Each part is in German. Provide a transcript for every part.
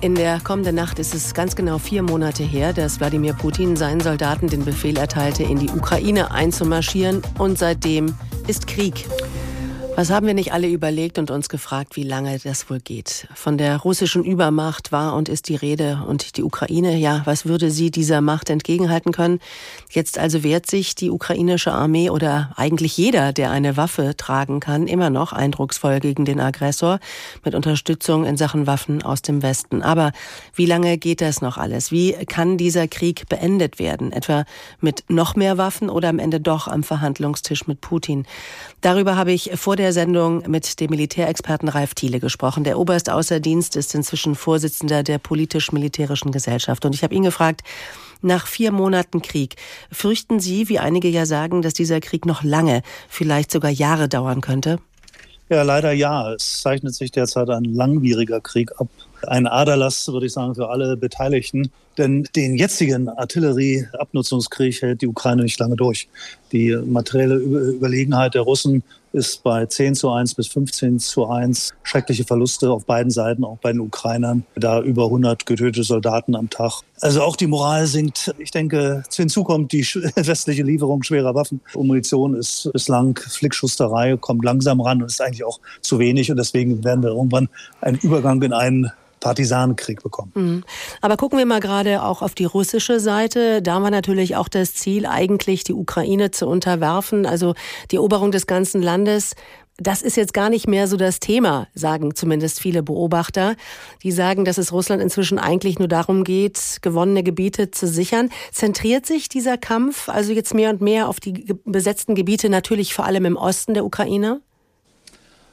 In der kommenden Nacht ist es ganz genau vier Monate her, dass Wladimir Putin seinen Soldaten den Befehl erteilte, in die Ukraine einzumarschieren. Und seitdem ist Krieg. Was haben wir nicht alle überlegt und uns gefragt, wie lange das wohl geht? Von der russischen Übermacht war und ist die Rede und die Ukraine, ja, was würde sie dieser Macht entgegenhalten können? Jetzt also wehrt sich die ukrainische Armee oder eigentlich jeder, der eine Waffe tragen kann, immer noch eindrucksvoll gegen den Aggressor mit Unterstützung in Sachen Waffen aus dem Westen. Aber wie lange geht das noch alles? Wie kann dieser Krieg beendet werden? Etwa mit noch mehr Waffen oder am Ende doch am Verhandlungstisch mit Putin? Darüber habe ich vor der der Sendung mit dem Militärexperten Ralf Thiele gesprochen. Der Oberst außer Dienst ist inzwischen Vorsitzender der politisch-militärischen Gesellschaft. Und ich habe ihn gefragt, nach vier Monaten Krieg, fürchten Sie, wie einige ja sagen, dass dieser Krieg noch lange, vielleicht sogar Jahre dauern könnte? Ja, leider ja. Es zeichnet sich derzeit ein langwieriger Krieg ab. Ein Aderlass, würde ich sagen, für alle Beteiligten. Denn den jetzigen Artillerieabnutzungskrieg hält die Ukraine nicht lange durch. Die materielle Überlegenheit der Russen ist bei 10 zu 1 bis 15 zu 1. Schreckliche Verluste auf beiden Seiten, auch bei den Ukrainern. Da über 100 getötete Soldaten am Tag. Also auch die Moral sinkt. Ich denke, hinzu kommt die westliche Lieferung schwerer Waffen und Munition ist bislang Flickschusterei, kommt langsam ran und ist eigentlich auch zu wenig. Und deswegen werden wir irgendwann einen Übergang in einen Partisanenkrieg bekommen. Mhm. Aber gucken wir mal gerade auch auf die russische Seite. Da war natürlich auch das Ziel, eigentlich die Ukraine zu unterwerfen, also die Eroberung des ganzen Landes. Das ist jetzt gar nicht mehr so das Thema, sagen zumindest viele Beobachter. Die sagen, dass es Russland inzwischen eigentlich nur darum geht, gewonnene Gebiete zu sichern. Zentriert sich dieser Kampf also jetzt mehr und mehr auf die besetzten Gebiete, natürlich vor allem im Osten der Ukraine?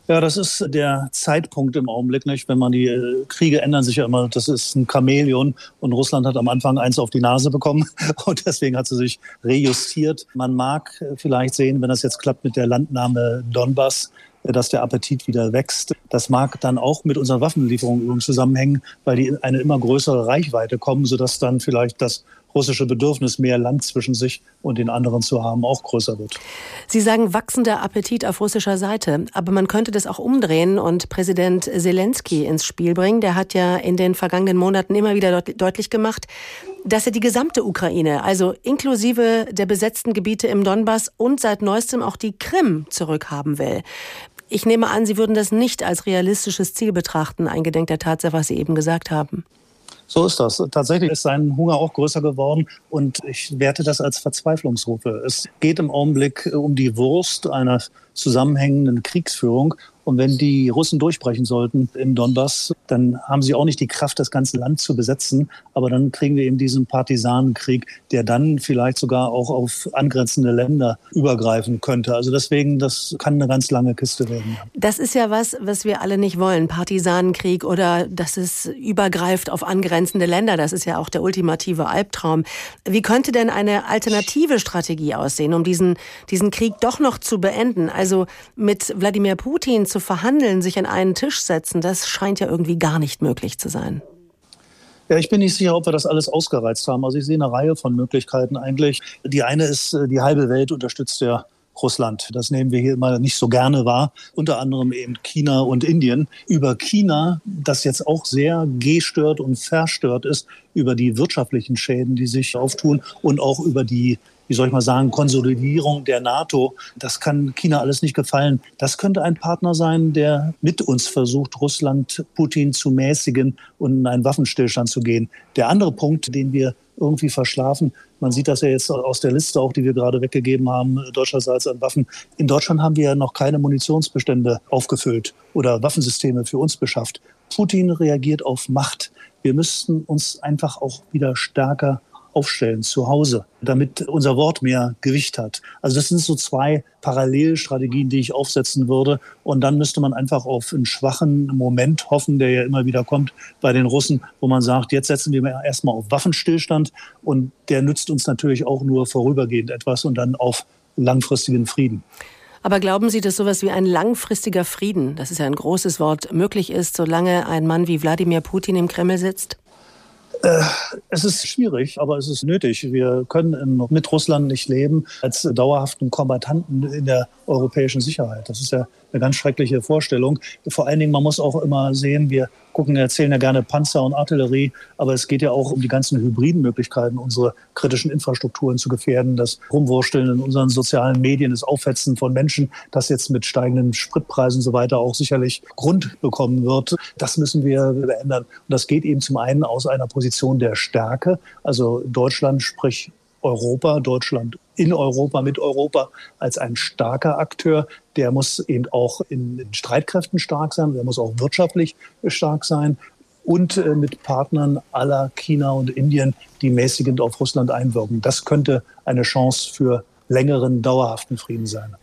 Ja, das ist der Zeitpunkt im Augenblick, nicht? Wenn man die äh, Kriege ändern sich ja immer, das ist ein Chamäleon und Russland hat am Anfang eins auf die Nase bekommen und deswegen hat sie sich rejustiert. Man mag äh, vielleicht sehen, wenn das jetzt klappt mit der Landnahme Donbass, äh, dass der Appetit wieder wächst. Das mag dann auch mit unseren Waffenlieferungen zusammenhängen, weil die in eine immer größere Reichweite kommen, sodass dann vielleicht das russische Bedürfnis, mehr Land zwischen sich und den anderen zu haben, auch größer wird. Sie sagen wachsender Appetit auf russischer Seite, aber man könnte das auch umdrehen und Präsident Zelensky ins Spiel bringen. Der hat ja in den vergangenen Monaten immer wieder deutlich gemacht, dass er die gesamte Ukraine, also inklusive der besetzten Gebiete im Donbass und seit neuestem auch die Krim zurückhaben will. Ich nehme an, Sie würden das nicht als realistisches Ziel betrachten, eingedenk der Tatsache, was Sie eben gesagt haben. So ist das. Tatsächlich ist sein Hunger auch größer geworden und ich werte das als Verzweiflungsrufe. Es geht im Augenblick um die Wurst einer zusammenhängenden Kriegsführung und wenn die Russen durchbrechen sollten im Donbass, dann haben sie auch nicht die Kraft, das ganze Land zu besetzen. Aber dann kriegen wir eben diesen Partisanenkrieg, der dann vielleicht sogar auch auf angrenzende Länder übergreifen könnte. Also deswegen, das kann eine ganz lange Kiste werden. Das ist ja was, was wir alle nicht wollen. Partisanenkrieg oder dass es übergreift auf angrenzende Länder. Das ist ja auch der ultimative Albtraum. Wie könnte denn eine alternative Strategie aussehen, um diesen, diesen Krieg doch noch zu beenden? Also mit Wladimir Putin zu verhandeln, sich an einen Tisch setzen, das scheint ja irgendwie gar nicht möglich zu sein. Ja, ich bin nicht sicher, ob wir das alles ausgereizt haben. Also ich sehe eine Reihe von Möglichkeiten eigentlich. Die eine ist, äh, die halbe Welt unterstützt ja Russland. Das nehmen wir hier mal nicht so gerne wahr. Unter anderem eben China und Indien. Über China, das jetzt auch sehr gestört und verstört ist, über die wirtschaftlichen Schäden, die sich auftun und auch über die wie soll ich mal sagen, Konsolidierung der NATO. Das kann China alles nicht gefallen. Das könnte ein Partner sein, der mit uns versucht, Russland, Putin zu mäßigen und in einen Waffenstillstand zu gehen. Der andere Punkt, den wir irgendwie verschlafen. Man sieht das ja jetzt aus der Liste auch, die wir gerade weggegeben haben, deutscherseits an Waffen. In Deutschland haben wir ja noch keine Munitionsbestände aufgefüllt oder Waffensysteme für uns beschafft. Putin reagiert auf Macht. Wir müssten uns einfach auch wieder stärker aufstellen zu Hause, damit unser Wort mehr Gewicht hat. Also das sind so zwei Parallelstrategien, die ich aufsetzen würde. Und dann müsste man einfach auf einen schwachen Moment hoffen, der ja immer wieder kommt bei den Russen, wo man sagt, jetzt setzen wir erstmal auf Waffenstillstand und der nützt uns natürlich auch nur vorübergehend etwas und dann auf langfristigen Frieden. Aber glauben Sie, dass sowas wie ein langfristiger Frieden, das ist ja ein großes Wort, möglich ist, solange ein Mann wie Wladimir Putin im Kreml sitzt? Äh, es ist schwierig, aber es ist nötig. Wir können mit Russland nicht leben als dauerhaften Kombattanten in der europäischen Sicherheit. Das ist ja eine ganz schreckliche Vorstellung. Vor allen Dingen, man muss auch immer sehen, wir gucken, erzählen ja gerne Panzer und Artillerie, aber es geht ja auch um die ganzen hybriden Möglichkeiten, unsere kritischen Infrastrukturen zu gefährden, das Rumwursteln in unseren sozialen Medien, das Aufhetzen von Menschen, das jetzt mit steigenden Spritpreisen und so weiter auch sicherlich Grund bekommen wird. Das müssen wir beändern. Und das geht eben zum einen aus einer Position der Stärke, also Deutschland, sprich Europa, Deutschland in Europa, mit Europa als ein starker Akteur. Der muss eben auch in, Streitkräften stark sein, der muss auch wirtschaftlich stark sein und äh, mit Partnern aller China und Indien, die mäßigend auf Russland einwirken. Das könnte eine Chance für längeren, dauerhaften Frieden sein.